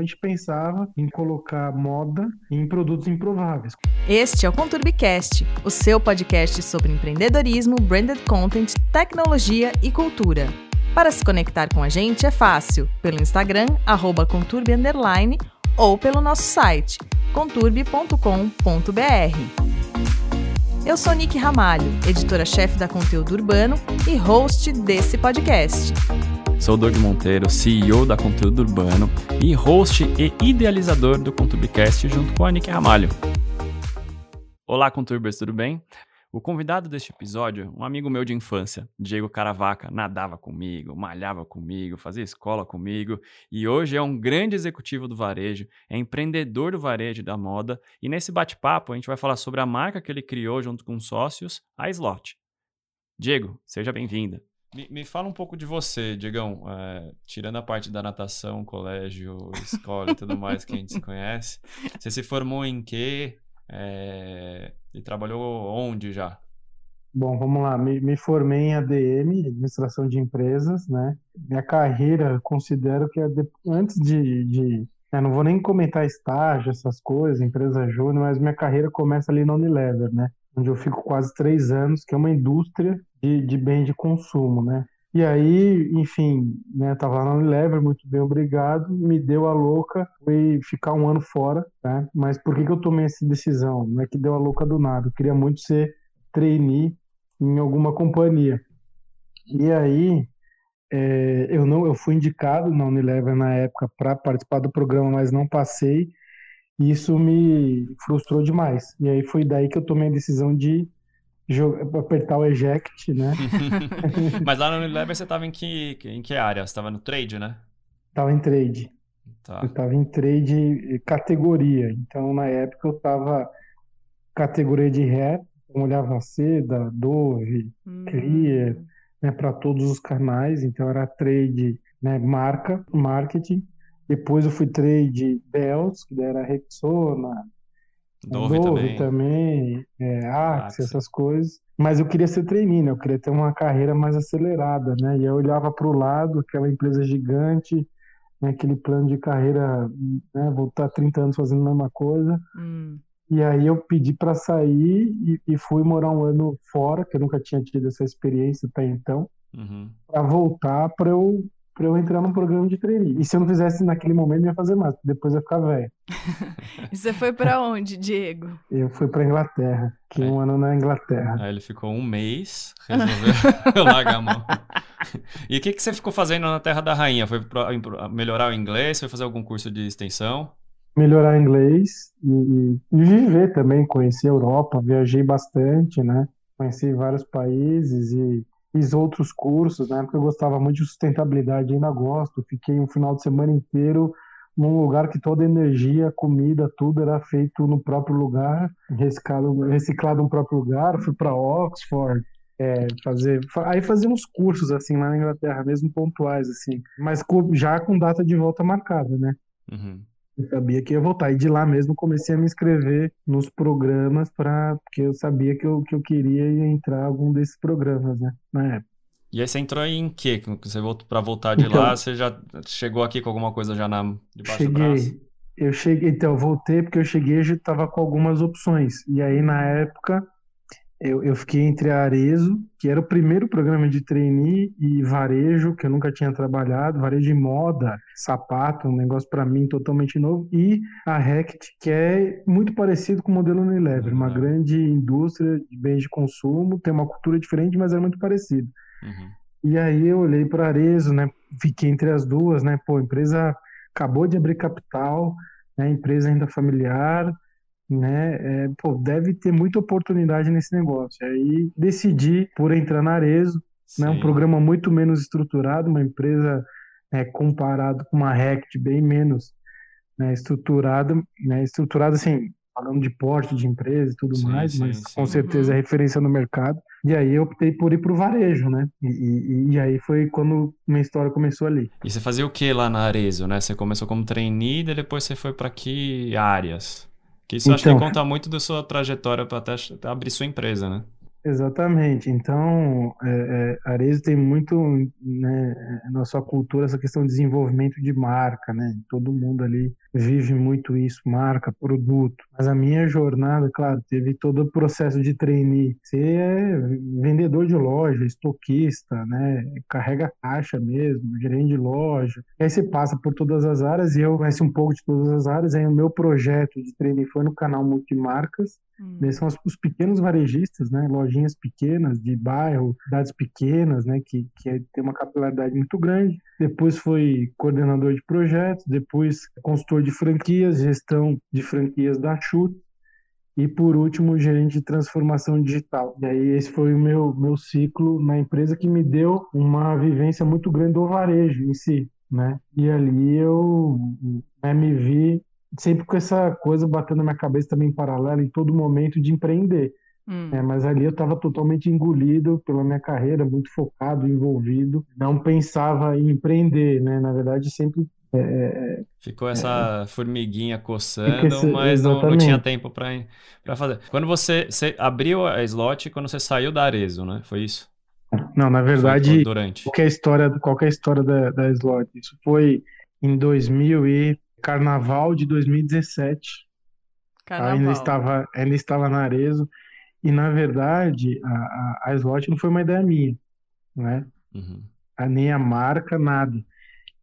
a gente pensava em colocar moda em produtos improváveis. Este é o Conturbicast, o seu podcast sobre empreendedorismo, branded content, tecnologia e cultura. Para se conectar com a gente é fácil, pelo Instagram, arroba ou pelo nosso site, conturbi.com.br. Eu sou Nick Ramalho, editora-chefe da Conteúdo Urbano e host desse podcast. Sou Doug Monteiro, CEO da Conteúdo Urbano e host e idealizador do Conturbicast junto com a Nick Ramalho. Olá, Conturbers, tudo bem? O convidado deste episódio, um amigo meu de infância, Diego Caravaca, nadava comigo, malhava comigo, fazia escola comigo e hoje é um grande executivo do varejo, é empreendedor do varejo da moda e nesse bate-papo a gente vai falar sobre a marca que ele criou junto com sócios, a Slot. Diego, seja bem-vinda. Me, me, fala um pouco de você, Diegão. É, tirando a parte da natação, colégio, escola e tudo mais que a gente se conhece. Você se formou em quê? É, e trabalhou onde já? Bom, vamos lá. Me, me, formei em ADM, Administração de Empresas, né? Minha carreira, considero que é de, antes de, de é, não vou nem comentar estágio, essas coisas, empresa júnior, mas minha carreira começa ali na Unilever, né? Onde eu fico quase três anos, que é uma indústria de, de bem de consumo, né? E aí, enfim, né, tava na Unilever, muito bem, obrigado, me deu a louca, fui ficar um ano fora, tá? Mas por que que eu tomei essa decisão? Não é que deu a louca do nada, eu queria muito ser trainee em alguma companhia. E aí, é, eu não, eu fui indicado na Unilever na época para participar do programa, mas não passei, e isso me frustrou demais. E aí foi daí que eu tomei a decisão de apertar o eject, né? Mas lá no Unilever você estava em que, em que área? Você estava no trade, né? Tava em trade. Tá. Eu estava em trade categoria. Então, na época, eu estava categoria de rap, então olhava seda, Dove, hum. Clear, né, para todos os canais. Então, era trade, né, marca, marketing. Depois eu fui trade Bells, que era Rexona, Dove, Dove também, também é, Axe, essas coisas. Mas eu queria ser trainee, né? Eu queria ter uma carreira mais acelerada, né? E eu olhava para o lado, aquela empresa gigante, né? aquele plano de carreira, né? Voltar 30 anos fazendo a mesma coisa. Hum. E aí eu pedi para sair e, e, fui morar um ano fora, que eu nunca tinha tido essa experiência até então, uhum. para voltar para eu para eu entrar num programa de trainee. E se eu não fizesse naquele momento, eu ia fazer mais, depois eu ia ficar velho. e você foi para onde, Diego? Eu fui para Inglaterra, que um ano na Inglaterra. Aí ele ficou um mês, resolveu largar a mão. E o que, que você ficou fazendo na Terra da Rainha? Foi pra melhorar o inglês? Foi fazer algum curso de extensão? Melhorar inglês e, e viver também, conhecer a Europa, viajei bastante, né? Conheci vários países e fiz outros cursos, na época eu gostava muito de sustentabilidade, ainda gosto. Fiquei um final de semana inteiro num lugar que toda energia, comida, tudo era feito no próprio lugar, reciclado, reciclado no próprio lugar. Fui para Oxford, é, fazer, aí fazia uns cursos assim lá na Inglaterra, mesmo pontuais assim, mas já com data de volta marcada, né? Uhum. Eu sabia que ia voltar. E de lá mesmo comecei a me inscrever nos programas para porque eu sabia que eu, que eu queria entrar em algum desses programas, né? Na época. E aí você entrou em quê? Você voltou para voltar de então, lá, você já chegou aqui com alguma coisa já na debaixo cheguei, do braço? Eu cheguei, então eu voltei porque eu cheguei e já estava com algumas opções. E aí na época eu, eu fiquei entre a Arezo, que era o primeiro programa de trainee, e varejo, que eu nunca tinha trabalhado, varejo de moda, sapato, um negócio para mim totalmente novo, e a Rect, que é muito parecido com o modelo Unilever, uhum. uma grande indústria de bens de consumo, tem uma cultura diferente, mas é muito parecido. Uhum. E aí eu olhei para a Arezo, né, fiquei entre as duas, né, pô, a empresa acabou de abrir capital, né, empresa ainda familiar, né? É, pô, deve ter muita oportunidade nesse negócio. Aí decidi por entrar na Arezo, né? Um programa muito menos estruturado, uma empresa é, comparado com uma Rect bem menos né, estruturada, né? Estruturada assim, falando de porte de empresa e tudo sim, mais, sim, mas sim. com certeza é referência no mercado. E aí eu optei por ir para o varejo, né? E, e, e, aí foi quando minha história começou ali. E você fazia o que lá na Arezo, né? Você começou como trainee e depois você foi para que áreas? Que isso então, acho que então. conta muito da sua trajetória para até abrir sua empresa, né? Exatamente. Então, é, é, Arezzo tem muito né, na sua cultura essa questão de desenvolvimento de marca, né? Todo mundo ali vive muito isso, marca, produto. Mas a minha jornada, claro, teve todo o processo de trainee. Você é vendedor de loja, estoquista, né? Carrega caixa mesmo, gerente de loja. Aí você passa por todas as áreas e eu conheço um pouco de todas as áreas. Aí o meu projeto de trainee foi no canal Multimarcas. Hum. São os, os, pequenos varejistas, né? Lojinhas pequenas, de bairro, cidades pequenas, né? Que, que é, tem uma capilaridade muito grande. Depois foi coordenador de projetos, depois consultor de franquias, gestão de franquias da Chute e por último gerente de transformação digital. E aí esse foi o meu meu ciclo na empresa que me deu uma vivência muito grande do varejo em si, né? E ali eu né, me vi sempre com essa coisa batendo na minha cabeça também em paralelo em todo momento de empreender. Hum. É, mas ali eu estava totalmente engolido pela minha carreira, muito focado, envolvido. Não pensava em empreender, né? Na verdade, sempre é, é, é Ficou essa é, formiguinha coçando, esse, mas não, não, tinha tempo para fazer. Quando você, você, abriu a slot, quando você saiu da Arezo, né? Foi isso? Não, na verdade, durante. qualquer história, qualquer história da, da slot. Isso foi em 2000 e carnaval de 2017. Carnaval. Ainda estava, ainda estava na Arezo. E, na verdade, a, a, a slot não foi uma ideia minha, né? Uhum. A, nem a marca, nada.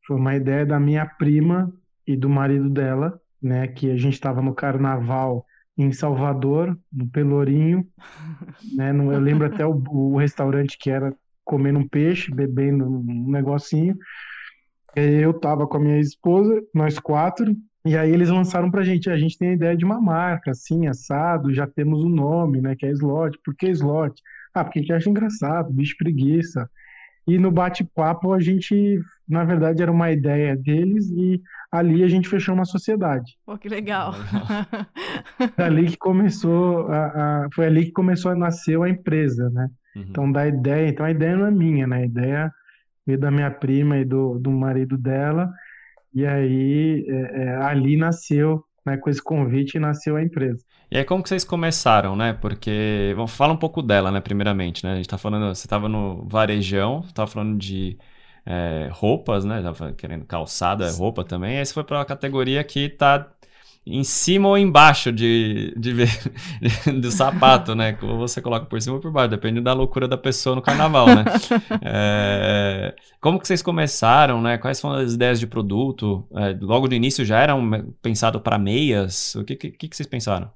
Foi uma ideia da minha prima e do marido dela, né? Que a gente estava no carnaval em Salvador, no Pelourinho, né? Eu lembro até o, o, restaurante que era comendo um peixe, bebendo um negocinho. Eu tava com a minha esposa, nós quatro, e aí eles lançaram pra gente, a gente tem a ideia de uma marca, assim, assado, já temos o um nome, né, que é Slot. Por que Slot? Ah, porque a gente acha engraçado, bicho preguiça. E no bate-papo a gente, na verdade, era uma ideia deles e ali a gente fechou uma sociedade. Pô, que legal. ali que começou a, a, foi ali que começou a nascer a empresa, né? Uhum. Então da ideia, então a ideia não é minha, né? A ideia veio da minha prima e do, do marido dela e aí, é, é, ali nasceu, né, com esse convite, nasceu a empresa. E aí, como que vocês começaram, né? Porque, vamos falar um pouco dela, né, primeiramente, né? A gente tá falando, você estava no varejão, estava falando de é, roupas, né? Tava querendo calçada, roupa também. Aí você foi para uma categoria que tá em cima ou embaixo de, de, do sapato, né? Ou você coloca por cima ou por baixo, depende da loucura da pessoa no carnaval, né? é, como que vocês começaram, né? Quais foram as ideias de produto? É, logo do início já eram pensado para meias? O que, que, que vocês pensaram?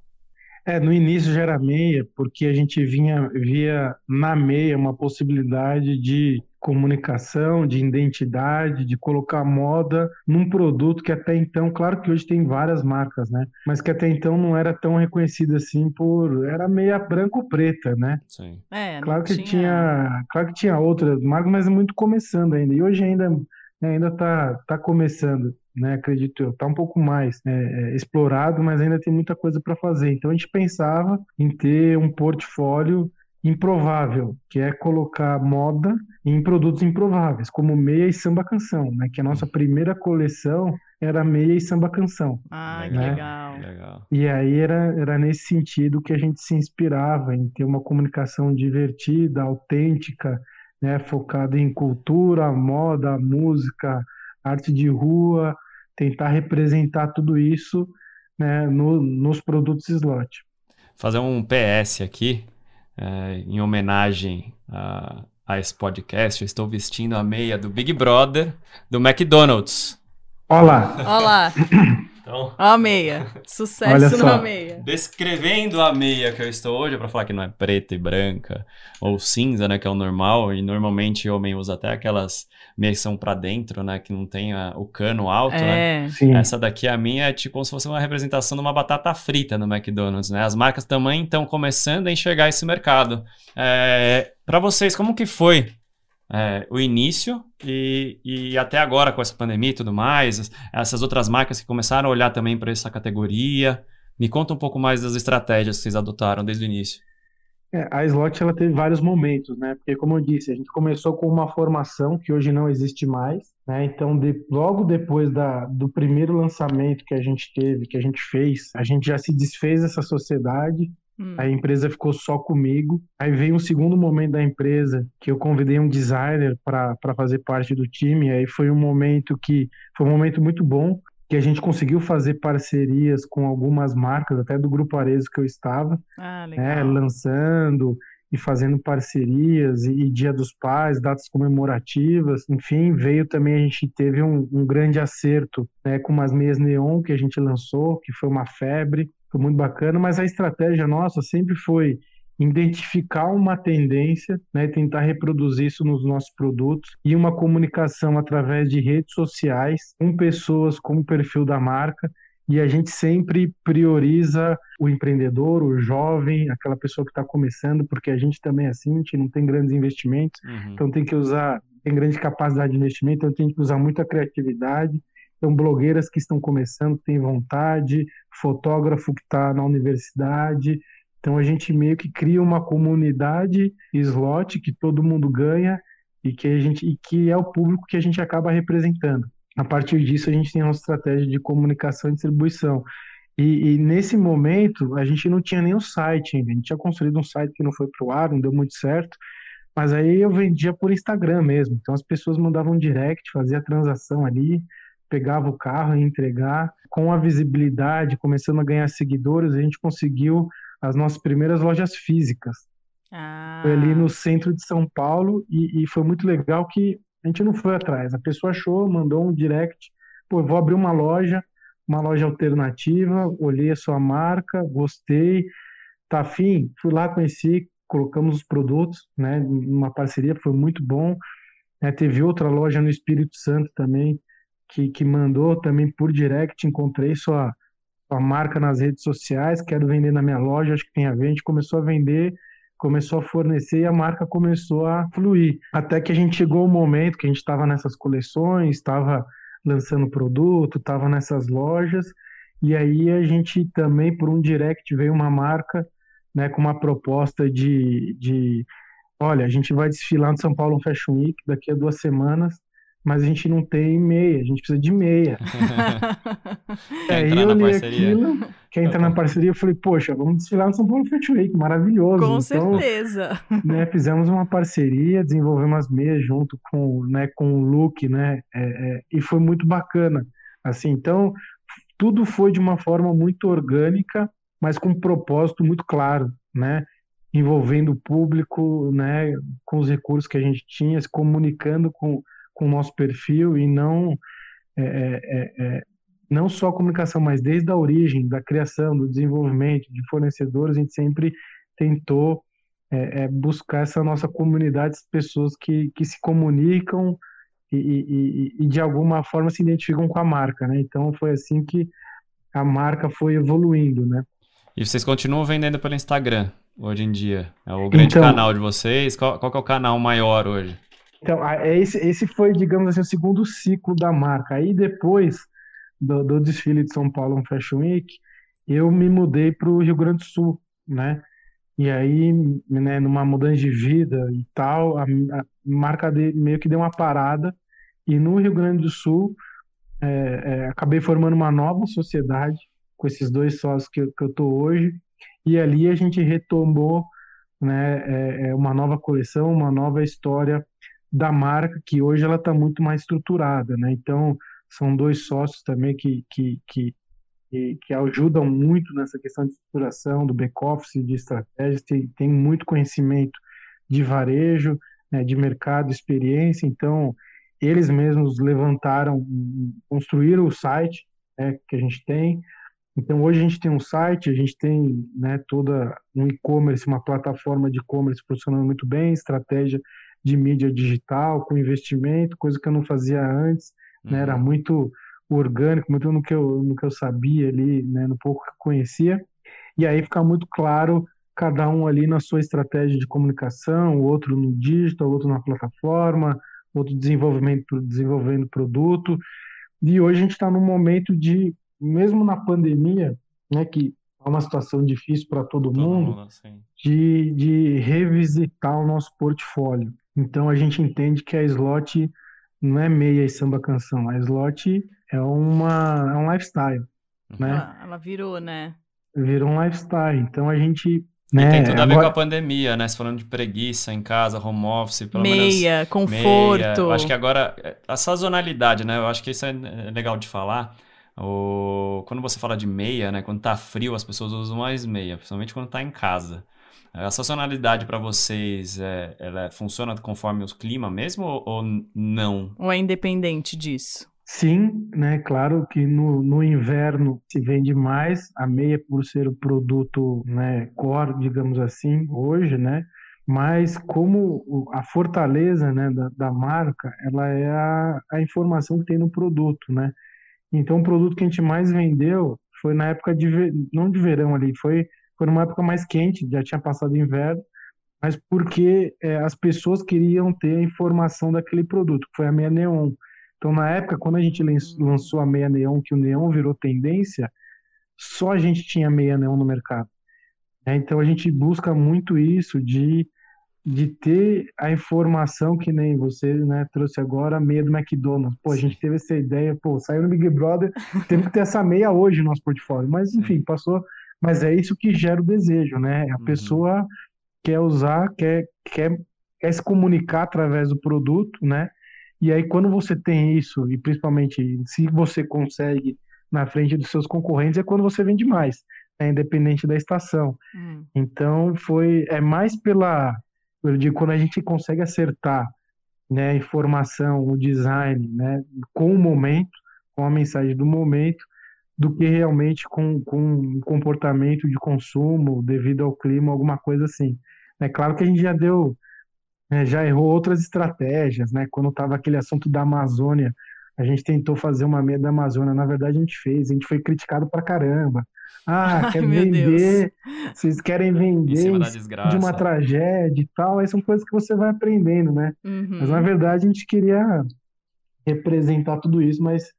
É, no início já era meia, porque a gente vinha, via na meia uma possibilidade de comunicação, de identidade, de colocar moda num produto que até então, claro que hoje tem várias marcas, né? Mas que até então não era tão reconhecido assim por era meia branco preta, né? Sim. É, claro que tinha... tinha, claro que tinha outras marcas, mas é muito começando ainda. E hoje ainda ainda tá tá começando, né? Acredito eu, tá um pouco mais é, é, explorado, mas ainda tem muita coisa para fazer. Então a gente pensava em ter um portfólio improvável, que é colocar moda em produtos improváveis, como meia e samba canção, né? Que a nossa primeira coleção era meia e samba canção. Ah, né? que legal. legal. E aí era, era nesse sentido que a gente se inspirava em ter uma comunicação divertida, autêntica, né? Focada em cultura, moda, música, arte de rua, tentar representar tudo isso né, no, nos produtos slot. Fazer um PS aqui, é, em homenagem a, a esse podcast, eu estou vestindo a meia do Big Brother do McDonald's. Olá! Olá! Então, a meia. Sucesso na meia. Descrevendo a meia que eu estou hoje, é para falar que não é preta e branca ou cinza, né, que é o normal, e normalmente o homem usa até aquelas meias que são para dentro, né, que não tem a, o cano alto, né? é. né? Sim. Essa daqui a minha é tipo como se fosse uma representação de uma batata frita no McDonald's, né? As marcas também estão começando a enxergar esse mercado. É, para vocês, como que foi é, o início e, e até agora com essa pandemia e tudo mais, essas outras marcas que começaram a olhar também para essa categoria. Me conta um pouco mais das estratégias que vocês adotaram desde o início. É, a Slot ela teve vários momentos, né? Porque como eu disse, a gente começou com uma formação que hoje não existe mais, né? Então, de, logo depois da, do primeiro lançamento que a gente teve, que a gente fez, a gente já se desfez dessa sociedade Hum. A empresa ficou só comigo. Aí veio um segundo momento da empresa que eu convidei um designer para fazer parte do time. Aí foi um momento que foi um momento muito bom, que a gente conseguiu fazer parcerias com algumas marcas, até do Grupo Arezo que eu estava, ah, né, lançando e fazendo parcerias e, e, Dia dos Pais, datas comemorativas, enfim, veio também a gente teve um, um grande acerto né, com umas meias neon que a gente lançou, que foi uma febre, foi muito bacana, mas a estratégia nossa sempre foi identificar uma tendência, né, tentar reproduzir isso nos nossos produtos e uma comunicação através de redes sociais com pessoas com o perfil da marca e a gente sempre prioriza o empreendedor, o jovem, aquela pessoa que está começando, porque a gente também é assim, a gente não tem grandes investimentos, uhum. então tem que usar, tem grande capacidade de investimento, então tem que usar muita criatividade. Então, blogueiras que estão começando, que têm vontade, fotógrafo que está na universidade. Então, a gente meio que cria uma comunidade slot que todo mundo ganha e que, a gente, e que é o público que a gente acaba representando. A partir disso, a gente tem uma estratégia de comunicação e distribuição. E, e, nesse momento, a gente não tinha o site ainda. A gente tinha construído um site que não foi para o ar, não deu muito certo. Mas aí eu vendia por Instagram mesmo. Então as pessoas mandavam direct, fazia transação ali, pegava o carro e entregar. Com a visibilidade, começando a ganhar seguidores, a gente conseguiu as nossas primeiras lojas físicas. Ah. Foi ali no centro de São Paulo e, e foi muito legal que a gente não foi atrás. A pessoa achou, mandou um direct, pô, vou abrir uma loja, uma loja alternativa, olhei a sua marca, gostei, tá afim, fui lá, conheci, colocamos os produtos, né, numa parceria, foi muito bom. É, teve outra loja no Espírito Santo também, que, que mandou também por direct, encontrei sua, sua marca nas redes sociais, quero vender na minha loja, acho que tem a ver, a gente começou a vender começou a fornecer e a marca começou a fluir. Até que a gente chegou o momento que a gente estava nessas coleções, estava lançando produto, estava nessas lojas, e aí a gente também, por um direct, veio uma marca né, com uma proposta de, de olha, a gente vai desfilar no São Paulo Fashion Week daqui a duas semanas, mas a gente não tem meia, a gente precisa de meia. Aí eu li aquilo, quer entrar na parceria, eu falei, poxa, vamos desfilar no São Paulo Fashion Week, maravilhoso. Com então, certeza. Né, fizemos uma parceria, desenvolvemos as meias junto com, né, com o Luke, né, é, é, e foi muito bacana. Assim, então, tudo foi de uma forma muito orgânica, mas com um propósito muito claro, né? envolvendo o público, né, com os recursos que a gente tinha, se comunicando com com o nosso perfil e não é, é, é, é, não só a comunicação, mas desde a origem, da criação, do desenvolvimento de fornecedores, a gente sempre tentou é, é, buscar essa nossa comunidade de pessoas que, que se comunicam e, e, e, de alguma forma se identificam com a marca, né? Então foi assim que a marca foi evoluindo, né? E vocês continuam vendendo pelo Instagram hoje em dia? É o grande então, canal de vocês? Qual, qual é o canal maior hoje? Então, é esse, esse foi, digamos assim, o segundo ciclo da marca. Aí depois do, do desfile de São Paulo Fashion Week, eu me mudei para o Rio Grande do Sul, né? E aí, né, numa mudança de vida e tal, a, a marca de, meio que deu uma parada. E no Rio Grande do Sul, é, é, acabei formando uma nova sociedade com esses dois sócios que, que eu tô hoje. E ali a gente retomou né, é, é uma nova coleção, uma nova história da marca, que hoje ela está muito mais estruturada, né? Então, são dois sócios também que, que, que, que, ajudam muito nessa questão de estruturação, do back-office, de estratégia, tem, tem muito conhecimento de varejo, né, de mercado, experiência, então eles mesmos levantaram, construíram o site né, que a gente tem, então hoje a gente tem um site, a gente tem né, toda um e-commerce, uma plataforma de e-commerce funcionando muito bem, estratégia de mídia digital, com investimento, coisa que eu não fazia antes, uhum. né? Era uhum. muito orgânico, muito no que eu, no que eu sabia ali, né? No pouco que eu conhecia. E aí fica muito claro cada um ali na sua estratégia de comunicação, o outro no digital, o outro na plataforma, outro desenvolvimento, desenvolvendo produto. E hoje a gente está num momento de, mesmo na pandemia, né, que é uma situação difícil para todo, todo, mundo, mundo de, de revisitar o nosso portfólio. Então a gente entende que a slot não é meia e samba canção, a slot é uma é um lifestyle, né? Ela, ela virou, né? virou um lifestyle. Então a gente né? E tem tudo a ver Agora... com a pandemia, né? Você falando de preguiça em casa, home office, pelo meia, menos. conforto. Meia. Acho que agora, a sazonalidade, né? Eu acho que isso é legal de falar. O... Quando você fala de meia, né? Quando tá frio, as pessoas usam mais meia, principalmente quando tá em casa. A sazonalidade para vocês, é, ela funciona conforme o clima mesmo ou, ou não? Ou é independente disso? Sim, né? Claro que no, no inverno se vende mais a meia por ser o produto, né, core, digamos assim, hoje, né? Mas como a fortaleza, né, da, da marca, ela é a, a informação que tem no produto, né? Então o produto que a gente mais vendeu foi na época de não de verão ali, foi foi numa época mais quente, já tinha passado inverno, mas porque é, as pessoas queriam ter a informação daquele produto, que foi a meia neon. Então, na época, quando a gente lançou a meia neon, que o neon virou tendência, só a gente tinha meia neon no mercado. É, então, a gente busca muito isso de, de ter a informação que nem você né, trouxe agora, a meia do McDonald's. Pô, a gente teve essa ideia, pô, saiu no Big Brother, temos que ter essa meia hoje no nosso portfólio. Mas, enfim, passou. Mas é isso que gera o desejo, né? A uhum. pessoa quer usar, quer, quer, quer se comunicar através do produto, né? E aí, quando você tem isso, e principalmente se você consegue na frente dos seus concorrentes, é quando você vende mais, né, independente da estação. Hum. Então, foi é mais pela, eu digo, quando a gente consegue acertar né, a informação, o design, né, com o momento, com a mensagem do momento, do que realmente com, com um comportamento de consumo devido ao clima, alguma coisa assim. É claro que a gente já deu né, já errou outras estratégias, né? Quando estava aquele assunto da Amazônia, a gente tentou fazer uma meia da Amazônia, na verdade a gente fez, a gente foi criticado pra caramba. Ah, quer vender, vocês querem vender de uma tragédia e tal, aí são coisas que você vai aprendendo, né? Uhum. Mas na verdade a gente queria representar tudo isso, mas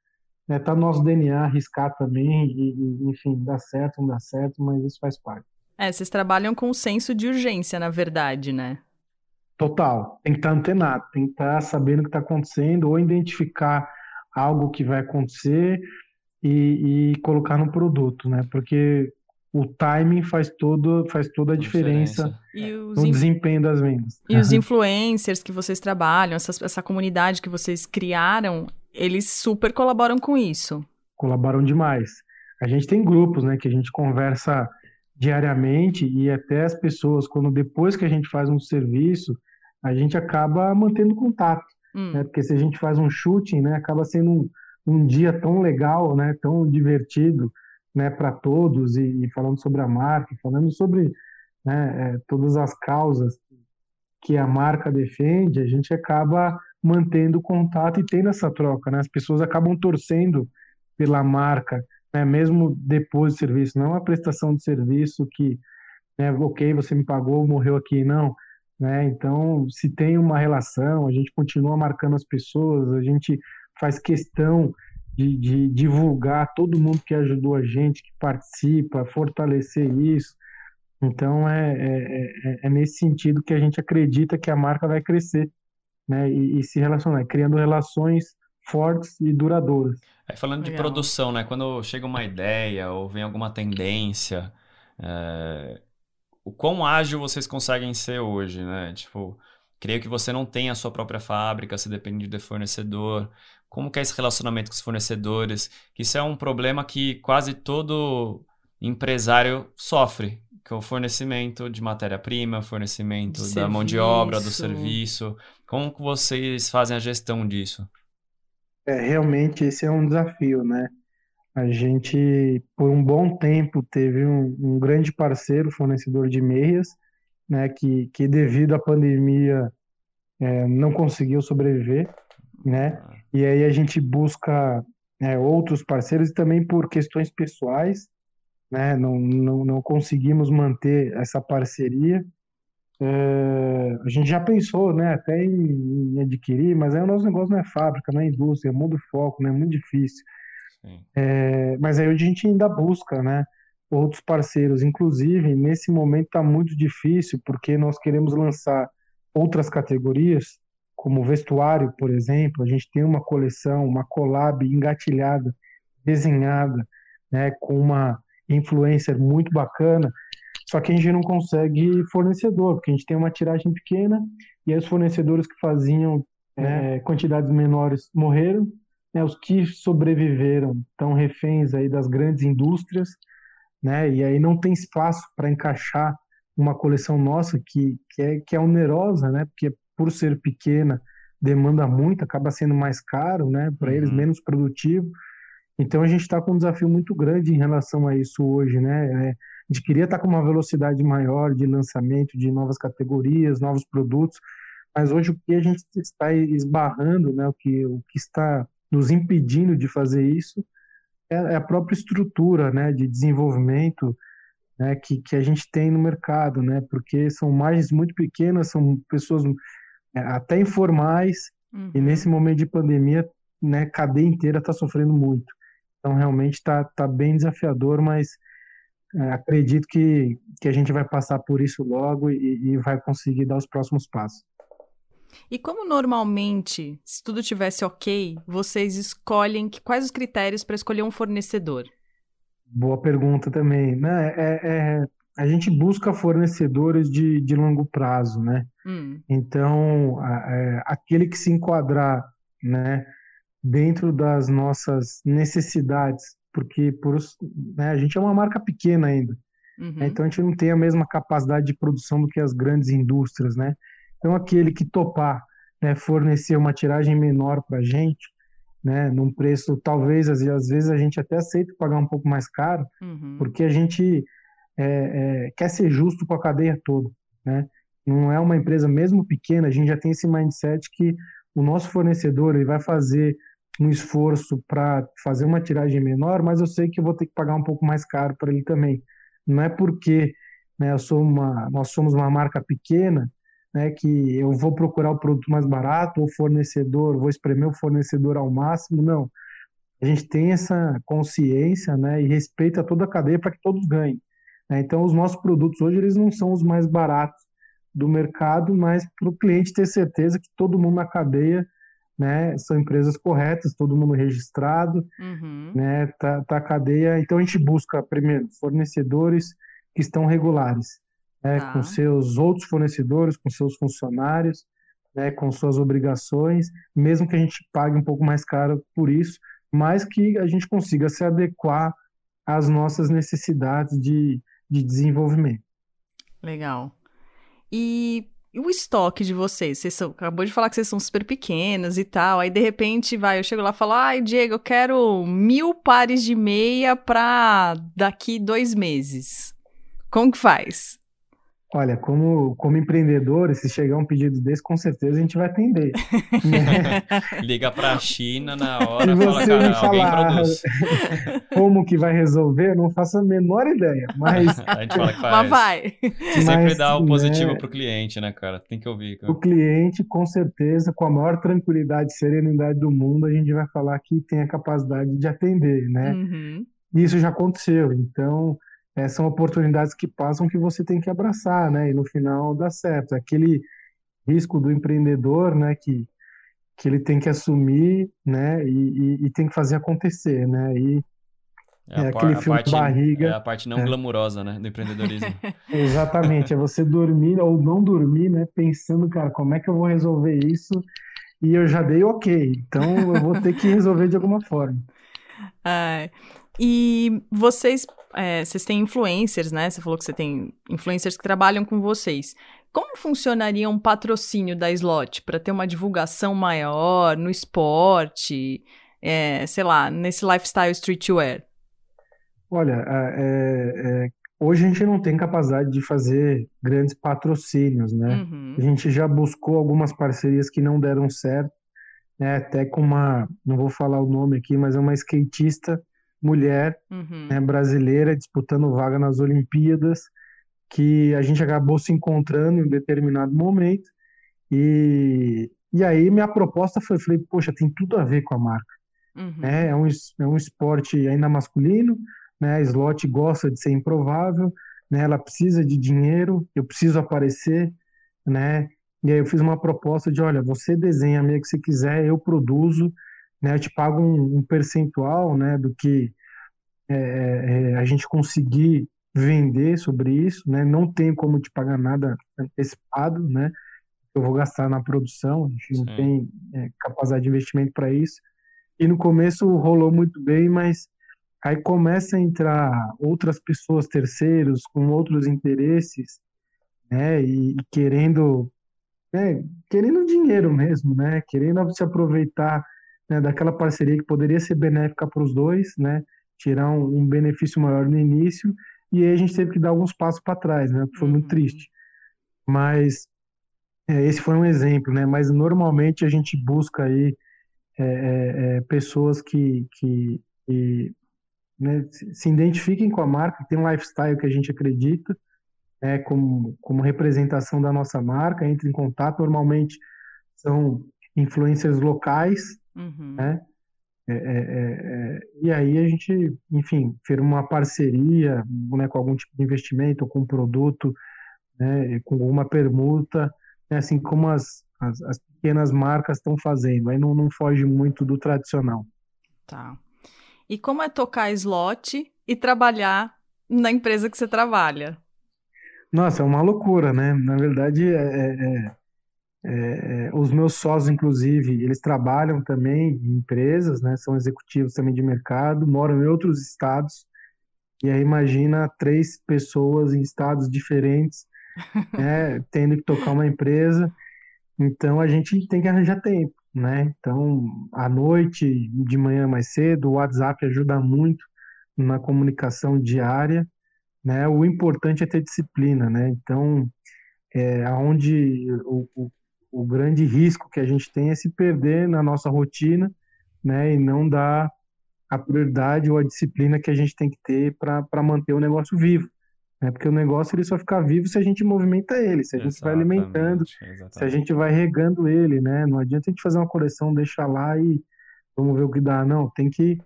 né, tá no nosso DNA arriscar também, e, e, enfim, dá certo, não dá certo, mas isso faz parte. É, vocês trabalham com um senso de urgência, na verdade, né? Total. Tem que estar antenado, tem que estar sabendo o que está acontecendo, ou identificar algo que vai acontecer e, e, colocar no produto, né? Porque o timing faz, todo, faz toda a diferença, diferença. no desempenho das vendas. E os influencers que vocês trabalham, essa, essa comunidade que vocês criaram, eles super colaboram com isso. Colaboram demais. A gente tem grupos, né, que a gente conversa diariamente e até as pessoas, quando depois que a gente faz um serviço, a gente acaba mantendo contato, hum. né? Porque se a gente faz um shooting, né, acaba sendo um, um dia tão legal, né, tão divertido, né, para todos e, e, falando sobre a marca, falando sobre né, é, todas as causas que a marca defende, a gente acaba mantendo contato e tendo essa troca, né? As pessoas acabam torcendo pela marca, né? Mesmo depois do serviço, não uma prestação de serviço que, né, ok, você me pagou, morreu aqui, não né? Então, se tem uma relação, a gente continua marcando as pessoas, a gente faz questão de, de divulgar todo mundo que ajudou a gente, que participa, fortalecer isso. Então, é, é, é, é nesse sentido que a gente acredita que a marca vai crescer, né? E, e se relacionar, criando relações fortes e duradouras. Aí falando Legal. de produção, né? Quando chega uma ideia ou vem alguma tendência, é, o quão ágil vocês conseguem ser hoje, né? Tipo, creio que você não tem a sua própria fábrica, você depende de fornecedor. Como que é esse relacionamento com os fornecedores? Que isso é um problema que quase todo empresário sofre, que é o fornecimento de matéria-prima, fornecimento da mão de obra, do serviço. Como que vocês fazem a gestão disso? É, realmente esse é um desafio, né? A gente, por um bom tempo, teve um, um grande parceiro, fornecedor de meias, né, que, que devido à pandemia é, não conseguiu sobreviver, né? E aí a gente busca é, outros parceiros e também por questões pessoais, né? Não, não, não conseguimos manter essa parceria. É, a gente já pensou, né, até em, em, adquirir, mas aí o nosso negócio não é fábrica, não é indústria, é mundo foco, né, é muito difícil. É, mas aí a gente ainda busca, né? Outros parceiros. Inclusive, nesse momento está muito difícil, porque nós queremos lançar outras categorias, como vestuário, por exemplo. A gente tem uma coleção, uma collab engatilhada, desenhada, né, com uma influencer muito bacana, só que a gente não consegue fornecedor, porque a gente tem uma tiragem pequena e aí os fornecedores que faziam é, quantidades menores morreram, né, os que sobreviveram estão reféns aí das grandes indústrias, né, e aí não tem espaço para encaixar uma coleção nossa que, que, é, que é onerosa, né, porque por ser pequena demanda muito, acaba sendo mais caro, né, para uhum. eles menos produtivo. Então a gente está com um desafio muito grande em relação a isso hoje, né? É, a gente queria estar tá com uma velocidade maior de lançamento de novas categorias, novos produtos, mas hoje o que a gente está esbarrando, né, o que, o que está nos impedindo de fazer isso é, é a própria estrutura, né, de desenvolvimento, né, que, que a gente tem no mercado, né, porque são margens muito pequenas, são pessoas é, até informais, uhum. e nesse momento de pandemia, né, a cadeia inteira está sofrendo muito. Então, realmente está tá bem desafiador, mas é, acredito que, que a gente vai passar por isso logo e, e vai conseguir dar os próximos passos. E como normalmente, se tudo tivesse ok, vocês escolhem que, quais os critérios para escolher um fornecedor? Boa pergunta também. Né? É, é, a gente busca fornecedores de, de longo prazo, né? Hum. Então, é, aquele que se enquadrar, né, dentro das nossas necessidades, porque por, né, a gente é uma marca pequena ainda, uhum. né, então a gente não tem a mesma capacidade de produção do que as grandes indústrias, né? Então, aquele que topar né, fornecer uma tiragem menor para a gente, né, num preço talvez às vezes a gente até aceita pagar um pouco mais caro, uhum. porque a gente é, é, quer ser justo com a cadeia toda, né? Não é uma empresa mesmo pequena, a gente já tem esse mindset que o nosso fornecedor ele vai fazer um esforço para fazer uma tiragem menor, mas eu sei que eu vou ter que pagar um pouco mais caro para ele também. Não é porque né, eu sou uma, nós somos uma marca pequena né, que eu vou procurar o produto mais barato, o fornecedor, vou espremer o fornecedor ao máximo, não. A gente tem essa consciência né, e respeita toda a cadeia para que todos ganhem. Né? Então, os nossos produtos hoje eles não são os mais baratos do mercado, mas para o cliente ter certeza que todo mundo na cadeia né, são empresas corretas, todo mundo registrado, uhum. né, tá, tá a cadeia. Então a gente busca primeiro fornecedores que estão regulares né, tá. com seus outros fornecedores, com seus funcionários, né, com suas obrigações, mesmo que a gente pague um pouco mais caro por isso, mas que a gente consiga se adequar às nossas necessidades de, de desenvolvimento. Legal. E e o estoque de vocês? Vocês são, acabou de falar que vocês são super pequenas e tal. Aí, de repente, vai, eu chego lá e falo, ai, Diego, eu quero mil pares de meia pra daqui dois meses. Como que faz? Olha, como, como empreendedor, se chegar um pedido desse, com certeza a gente vai atender. Né? Liga para a China na hora, fala, cara, alguém produz. Como que vai resolver, eu não faço a menor ideia, mas... a gente fala que faz. Mas vai. Você sempre dá o positivo né, pro cliente, né, cara? Tem que ouvir. Cara. O cliente, com certeza, com a maior tranquilidade e serenidade do mundo, a gente vai falar que tem a capacidade de atender, né? Uhum. Isso já aconteceu, então é, são oportunidades que passam que você tem que abraçar, né? E no final dá certo. Aquele risco do empreendedor, né? Que, que ele tem que assumir, né? E, e, e tem que fazer acontecer, né? E é, é aquele filme parte, barriga. É a parte não é. glamurosa, né? Do empreendedorismo. Exatamente. É você dormir ou não dormir, né? Pensando, cara, como é que eu vou resolver isso? E eu já dei ok. Então eu vou ter que resolver de alguma forma. Ah, e vocês é, vocês têm influencers, né? Você falou que você tem influencers que trabalham com vocês. Como funcionaria um patrocínio da Slot para ter uma divulgação maior no esporte, é, sei lá, nesse lifestyle streetwear? Olha, é, é, hoje a gente não tem capacidade de fazer grandes patrocínios, né? Uhum. A gente já buscou algumas parcerias que não deram certo, né? Até com uma, não vou falar o nome aqui, mas é uma skatista mulher uhum. né, brasileira disputando vaga nas Olimpíadas, que a gente acabou se encontrando em um determinado momento. E, e aí minha proposta foi, falei, poxa, tem tudo a ver com a marca. Uhum. Né? É, um, é um esporte ainda masculino, né? a slot gosta de ser improvável, né? ela precisa de dinheiro, eu preciso aparecer, né? E aí eu fiz uma proposta de, olha, você desenha a meia que você quiser, eu produzo, né? Eu te pago um, um percentual, né, do que é, é, a gente conseguir vender sobre isso, né? Não tem como te pagar nada antecipado, né? Eu vou gastar na produção, a gente não tem é, capacidade de investimento para isso. E no começo rolou muito bem, mas aí começa a entrar outras pessoas, terceiros, com outros interesses, né? E, e querendo, né? Querendo dinheiro mesmo, né? Querendo se aproveitar né, daquela parceria que poderia ser benéfica para os dois, né? Tirar um, um benefício maior no início e aí a gente teve que dar alguns passos para trás, né? Foi muito uhum. triste. Mas é, esse foi um exemplo, né? Mas normalmente a gente busca aí é, é, é pessoas que, que, que né, se identifiquem com a marca, tem um lifestyle que a gente acredita, né, como, como representação da nossa marca, entre em contato. Normalmente são influencers locais, uhum. né? É, é, é, é, e aí a gente, enfim, fez uma parceria né, com algum tipo de investimento, com um produto, né, com alguma permuta, né, assim como as, as, as pequenas marcas estão fazendo. Aí não, não foge muito do tradicional. Tá. E como é tocar slot e trabalhar na empresa que você trabalha? Nossa, é uma loucura, né? Na verdade, é, é, é, os meus sócios, inclusive, eles trabalham também em empresas, né? São executivos também de mercado, moram em outros estados. E aí imagina três pessoas em estados diferentes, né? Tendo que tocar uma empresa. Então a gente tem que arranjar tempo, né? Então, à noite, de manhã mais cedo, o WhatsApp ajuda muito na comunicação diária, né? O importante é ter disciplina, né? Então, é, onde o, o, o grande risco que a gente tem é se perder na nossa rotina, né, e não dar a prioridade ou a disciplina que a gente tem que ter para manter o negócio vivo. Né? Porque o negócio ele só fica vivo se a gente movimenta ele, se a gente vai alimentando, exatamente. se a gente vai regando ele, né? Não adianta a gente fazer uma coleção, deixar lá e vamos ver o que dá. Não, tem que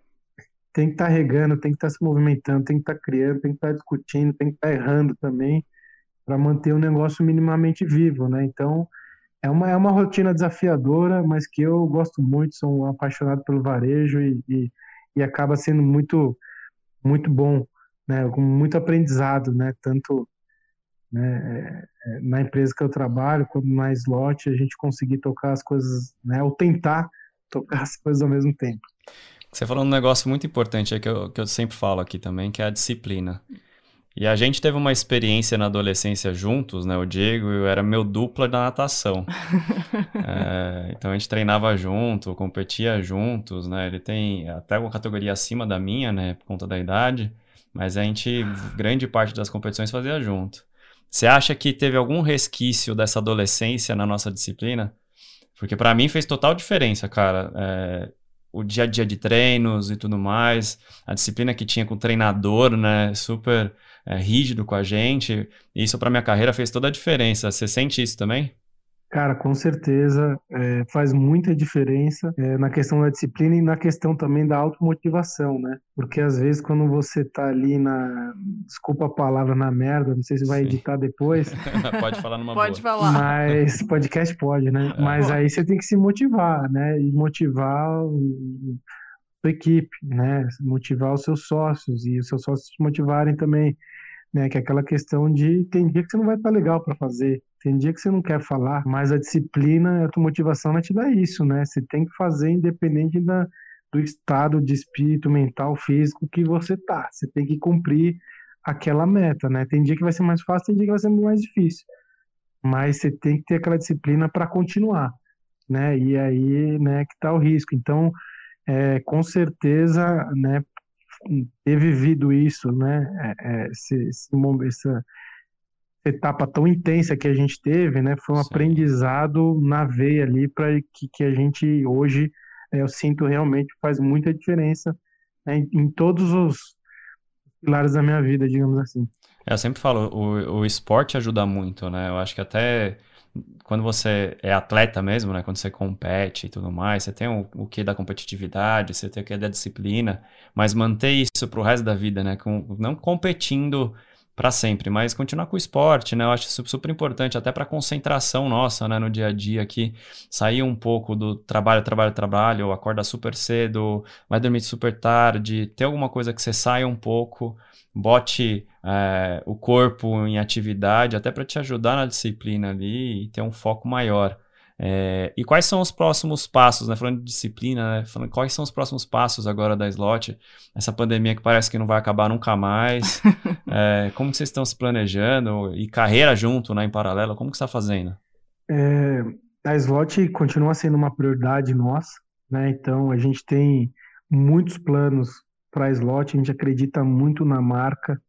tem que estar tá regando, tem que estar tá se movimentando, tem que estar tá criando, tem que estar tá discutindo, tem que estar tá errando também para manter o negócio minimamente vivo, né? Então, é uma, é uma rotina desafiadora, mas que eu gosto muito, sou um apaixonado pelo varejo e, e, e acaba sendo muito, muito bom, né? Com muito aprendizado, né? Tanto né, é, é, na empresa que eu trabalho, quanto na slot, a gente conseguir tocar as coisas, né? Ou tentar tocar as coisas ao mesmo tempo. Você falou um negócio muito importante aí que eu, que eu sempre falo aqui também, que é a disciplina. E a gente teve uma experiência na adolescência juntos, né? O Diego eu era meu dupla da natação. é, então a gente treinava junto, competia juntos, né? Ele tem até uma categoria acima da minha, né? Por conta da idade. Mas a gente, grande parte das competições fazia junto. Você acha que teve algum resquício dessa adolescência na nossa disciplina? Porque para mim fez total diferença, cara. É, o dia a dia de treinos e tudo mais, a disciplina que tinha com o treinador, né? Super é, rígido com a gente. Isso para minha carreira fez toda a diferença. Você sente isso também? Cara, com certeza é, faz muita diferença é, na questão da disciplina e na questão também da automotivação, né? Porque às vezes quando você tá ali na, desculpa a palavra, na merda, não sei se vai Sim. editar depois. pode falar numa Pode boa. falar. Mas podcast pode, né? É. Mas aí você tem que se motivar, né? E motivar a sua equipe, né? Motivar os seus sócios e os seus sócios te motivarem também né? Que é aquela questão de tem dia que você não vai estar legal para fazer, tem dia que você não quer falar, mas a disciplina, a tua motivação vai te dar isso, né? Você tem que fazer independente da, do estado de espírito, mental, físico que você tá. Você tem que cumprir aquela meta, né? Tem dia que vai ser mais fácil, tem dia que vai ser mais difícil. Mas você tem que ter aquela disciplina para continuar, né? E aí, né, que tá o risco. Então, é, com certeza, né, ter vivido isso, né? É, é, esse, esse, essa etapa tão intensa que a gente teve, né? Foi um Sim. aprendizado na veia ali para que, que a gente hoje é, eu sinto realmente faz muita diferença né, em, em, todos os pilares da minha vida, digamos assim. É, eu sempre falo, o, o esporte ajuda muito, né? Eu acho que até quando você é atleta mesmo, né? Quando você compete e tudo mais, você tem o, o que da competitividade, você tem o que da disciplina, mas manter isso pro resto da vida, né? Com, não competindo para sempre, mas continuar com o esporte, né? Eu acho isso super importante, até para concentração nossa, né, no dia a dia aqui, sair um pouco do trabalho, trabalho, trabalho, acorda super cedo, vai dormir super tarde, ter alguma coisa que você saia um pouco, bote é, o corpo em atividade, até para te ajudar na disciplina ali e ter um foco maior. É, e quais são os próximos passos, né? Falando de disciplina, né? Falando, quais são os próximos passos agora da Slot? Essa pandemia que parece que não vai acabar nunca mais. é, como vocês estão se planejando? E carreira junto, né, em paralelo, como que você está fazendo? É, a Slot continua sendo uma prioridade nossa, né? Então a gente tem muitos planos para a Slot, a gente acredita muito na marca,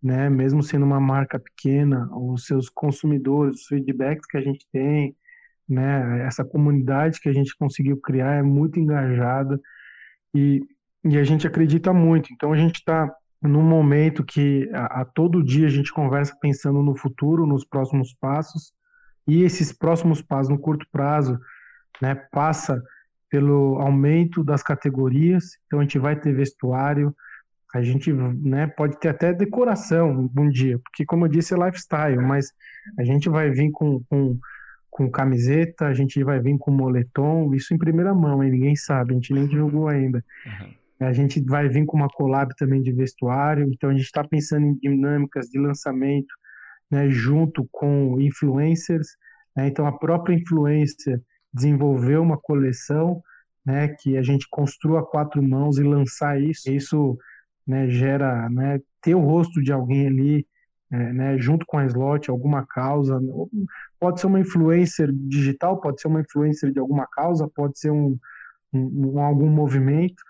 né? Mesmo sendo uma marca pequena, os seus consumidores, os feedbacks que a gente tem, né? Essa comunidade que a gente conseguiu criar é muito engajada e, e a gente acredita muito. Então a gente está num momento que a, a, todo dia a gente conversa pensando no futuro, nos próximos passos e esses próximos passos no curto prazo, né? Passa pelo aumento das categorias. Então a gente vai ter vestuário, a gente né, pode ter até decoração um dia, porque como eu disse é lifestyle, mas a gente vai vir com, com com camiseta, a gente vai vir com moletom, isso em primeira mão, hein? ninguém sabe, a gente nem divulgou ainda. Uhum. A gente vai vir com uma collab também de vestuário, então a gente está pensando em dinâmicas de lançamento, né, junto com influencers. Né, então a própria influencer desenvolveu uma coleção, né, que a gente construa a quatro mãos e lançar isso. Isso né, gera, né, ter o rosto de alguém ali é, né, junto com a slot, alguma causa. Pode ser uma influencer digital, pode ser uma influencer de alguma causa, pode ser um, um, um algum movimento.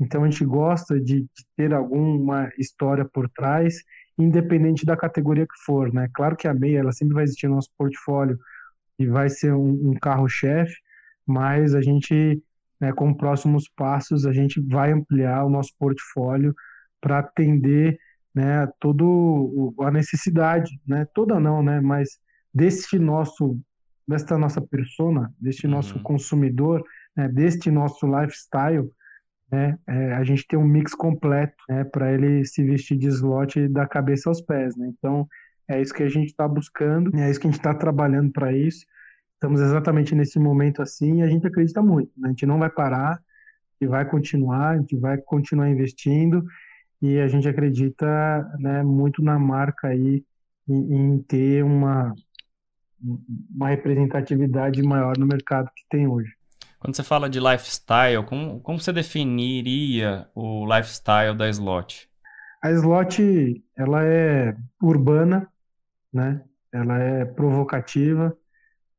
Então a gente gosta de, de, ter alguma história por trás, independente da categoria que for, né? Claro que a meia ela sempre vai existir no nosso portfólio e vai ser um, um carro-chefe, mas a gente, né, com próximos passos, a gente vai ampliar o nosso portfólio para atender né, todo a necessidade, né, toda não, né, mas deste nosso, desta nossa persona, deste nosso uhum. consumidor, né, deste nosso lifestyle, né, é, a gente tem um mix completo, né, para ele se vestir de slot da cabeça aos pés, né, então é isso que a gente está buscando, é isso que a gente está trabalhando para isso, estamos exatamente nesse momento assim e a gente acredita muito, né, a gente não vai parar, e vai continuar, a gente vai continuar investindo e a gente acredita né, muito na marca aí em, em, ter uma, uma representatividade maior no mercado que tem hoje. Quando você fala de lifestyle, como, como você definiria o lifestyle da Slot? A Slot ela é urbana, né? ela é provocativa,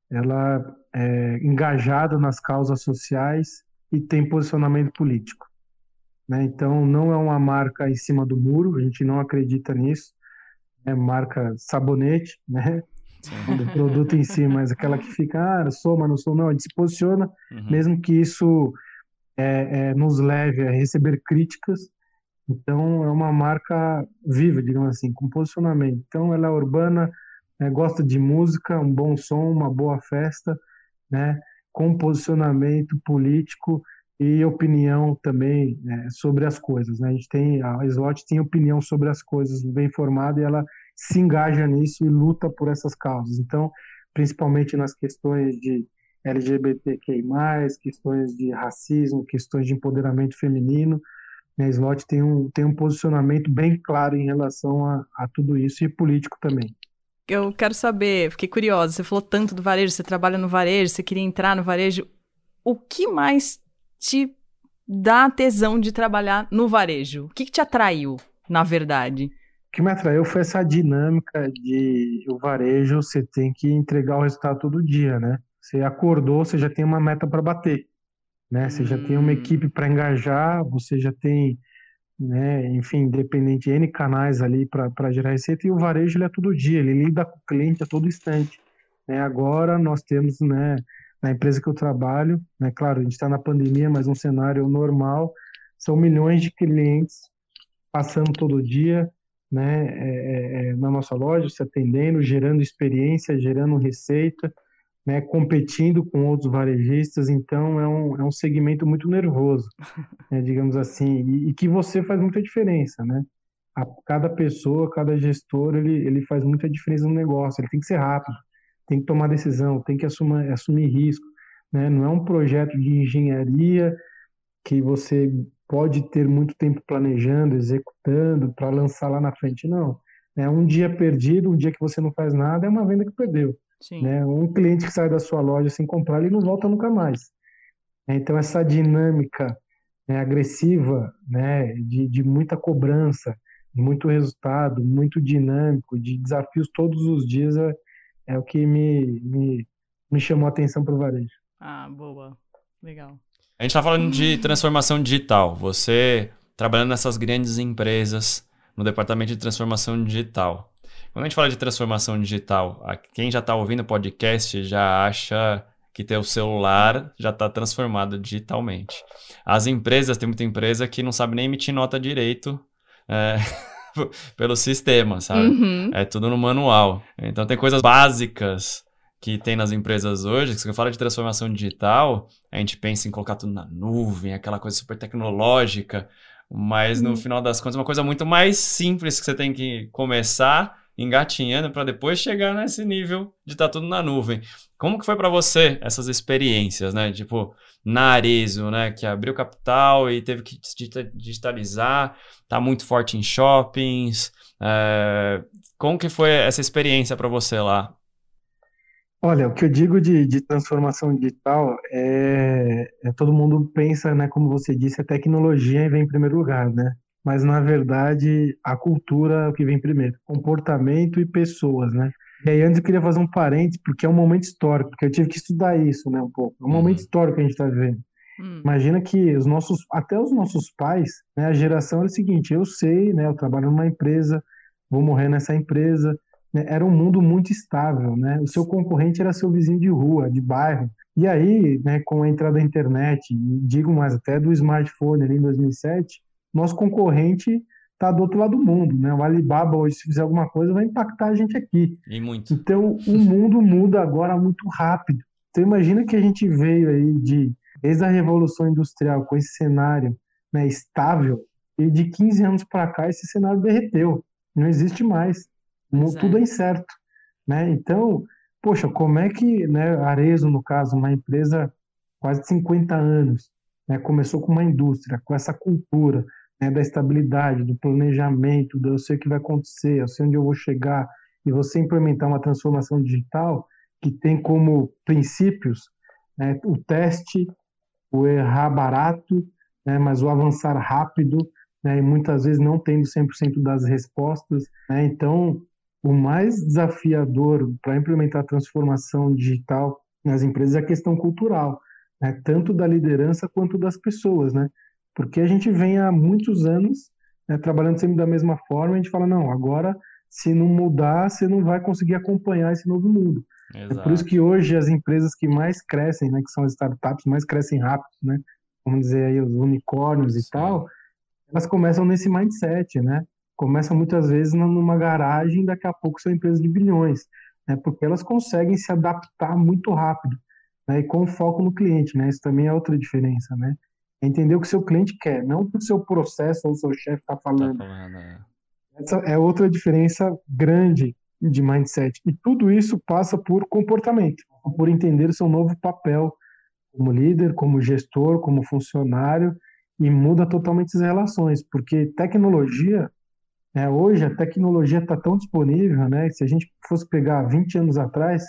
ela é engajada nas causas sociais e tem posicionamento político. Né? Então, não é uma marca em cima do muro, a gente não acredita nisso. É marca sabonete, né? do produto em si, mas aquela que fica, ah, sou, mas não sou, não. A gente se posiciona, uhum. mesmo que isso é, é, nos leve a receber críticas. Então, é uma marca viva, digamos assim, com posicionamento. Então, ela é urbana, né, gosta de música, um bom som, uma boa festa, né, com posicionamento político e opinião também né, sobre as coisas. Né? A gente tem a Slot tem opinião sobre as coisas bem formada e ela se engaja nisso e luta por essas causas. Então, principalmente nas questões de LGBTQI+, questões de racismo, questões de empoderamento feminino, né, a Slot tem um, tem um posicionamento bem claro em relação a, a tudo isso e político também. Eu quero saber, fiquei curiosa, você falou tanto do varejo, você trabalha no varejo, você queria entrar no varejo, o que mais te dá tesão de trabalhar no varejo? O que, que te atraiu, na verdade? O que me atraiu foi essa dinâmica de o varejo, você tem que entregar o resultado todo dia, né? Você acordou, você já tem uma meta para bater, né? Você hum. já tem uma hum. equipe para engajar, você já tem, né, enfim, independente de N canais ali para gerar receita, e o varejo ele é todo dia, ele lida com o cliente a todo instante. Né? Agora nós temos, né, na empresa que eu trabalho, né? Claro, a gente está na pandemia, mas um cenário normal, são milhões de clientes passando todo dia, né? É, é, é, na nossa loja, se atendendo, gerando experiência, gerando receita, né? Competindo com outros varejistas, então é um, é um segmento muito nervoso, né? digamos assim, e, e que você faz muita diferença, né? a, cada pessoa, cada gestor, ele, ele faz muita diferença no negócio. Ele tem que ser rápido, tem que tomar decisão, tem que assumir, assumir risco. Né? Não é um projeto de engenharia que você pode ter muito tempo planejando, executando para lançar lá na frente. Não. É um dia perdido, um dia que você não faz nada, é uma venda que perdeu. Sim. Né? Um cliente que sai da sua loja sem comprar, ele não volta nunca mais. Então, essa dinâmica né, agressiva, né, de, de muita cobrança, muito resultado, muito dinâmico, de desafios todos os dias, é, é o que me, me, me chamou a atenção para o varejo. Ah, boa. Legal. A gente está falando de transformação digital. Você trabalhando nessas grandes empresas no departamento de transformação digital. Quando a gente fala de transformação digital, quem já está ouvindo o podcast já acha que teu celular já está transformado digitalmente. As empresas, tem muita empresa que não sabe nem emitir nota direito é, pelo sistema, sabe? Uhum. É tudo no manual. Então tem coisas básicas que tem nas empresas hoje, que você fala de transformação digital, a gente pensa em colocar tudo na nuvem, aquela coisa super tecnológica, mas no uhum. final das contas é uma coisa muito mais simples que você tem que começar engatinhando para depois chegar nesse nível de estar tá tudo na nuvem. Como que foi para você essas experiências, né? Tipo, na Arezo, né, que abriu capital e teve que digitalizar, tá muito forte em shoppings. É... Como que foi essa experiência para você lá? Olha, o que eu digo de, de transformação digital é, é, todo mundo pensa, né, como você disse, a tecnologia vem em primeiro lugar, né? Mas na verdade a cultura é o que vem primeiro, comportamento e pessoas, né? E aí antes eu queria fazer um parênteses porque é um momento histórico, porque eu tive que estudar isso, né, um pouco. É um momento uhum. histórico que a gente está vivendo. Hum. Imagina que os nossos, até os nossos pais, né, a geração era o seguinte: eu sei, né, eu trabalho numa empresa, vou morrer nessa empresa, né, era um mundo muito estável, né? O seu concorrente era seu vizinho de rua, de bairro. E aí, né, com a entrada da internet, digo mais até do smartphone ali em 2007, nosso concorrente está do outro lado do mundo, né? O Alibaba hoje se fizer alguma coisa vai impactar a gente aqui. E muito. Então o mundo muda agora muito rápido. Então imagina que a gente veio aí de desde a revolução industrial com esse cenário, né, estável e de 15 anos para cá esse cenário derreteu. Não existe mais. Exato. tudo é incerto, né? Então, poxa, como é que, né, Arezo, no caso, uma empresa quase de 50 anos, né, começou com uma indústria, com essa cultura, né, da estabilidade, do planejamento, do eu sei o que vai acontecer, eu sei onde eu vou chegar, e você implementar uma transformação digital que tem como princípios né, o teste, o errar barato, né, mas o avançar rápido, né, e muitas vezes não tendo 100% das respostas. Né, então, o mais desafiador para implementar a transformação digital nas empresas é a questão cultural, né? tanto da liderança quanto das pessoas, né? Porque a gente vem há muitos anos né, trabalhando sempre da mesma forma, a gente fala, não, agora se não mudar, você não vai conseguir acompanhar esse novo mundo. Exato. É por isso que hoje as empresas que mais crescem, né, que são as startups, mais crescem rápido, né? Vamos dizer aí os unicórnios e Sim. tal, elas começam nesse mindset, né? começa muitas vezes numa garagem, daqui a pouco são empresas de bilhões, né? Porque elas conseguem se adaptar muito rápido, né? E com foco no cliente, né? Isso também é outra diferença, né? É entender o que seu cliente quer, não o que o seu processo ou o seu chefe está falando. Tá falando é. Essa é outra diferença grande de mindset. E tudo isso passa por comportamento, por entender o seu novo papel como líder, como gestor, como funcionário, e muda totalmente as relações, porque tecnologia é, hoje a tecnologia está tão disponível, né? Se a gente fosse pegar 20 anos atrás,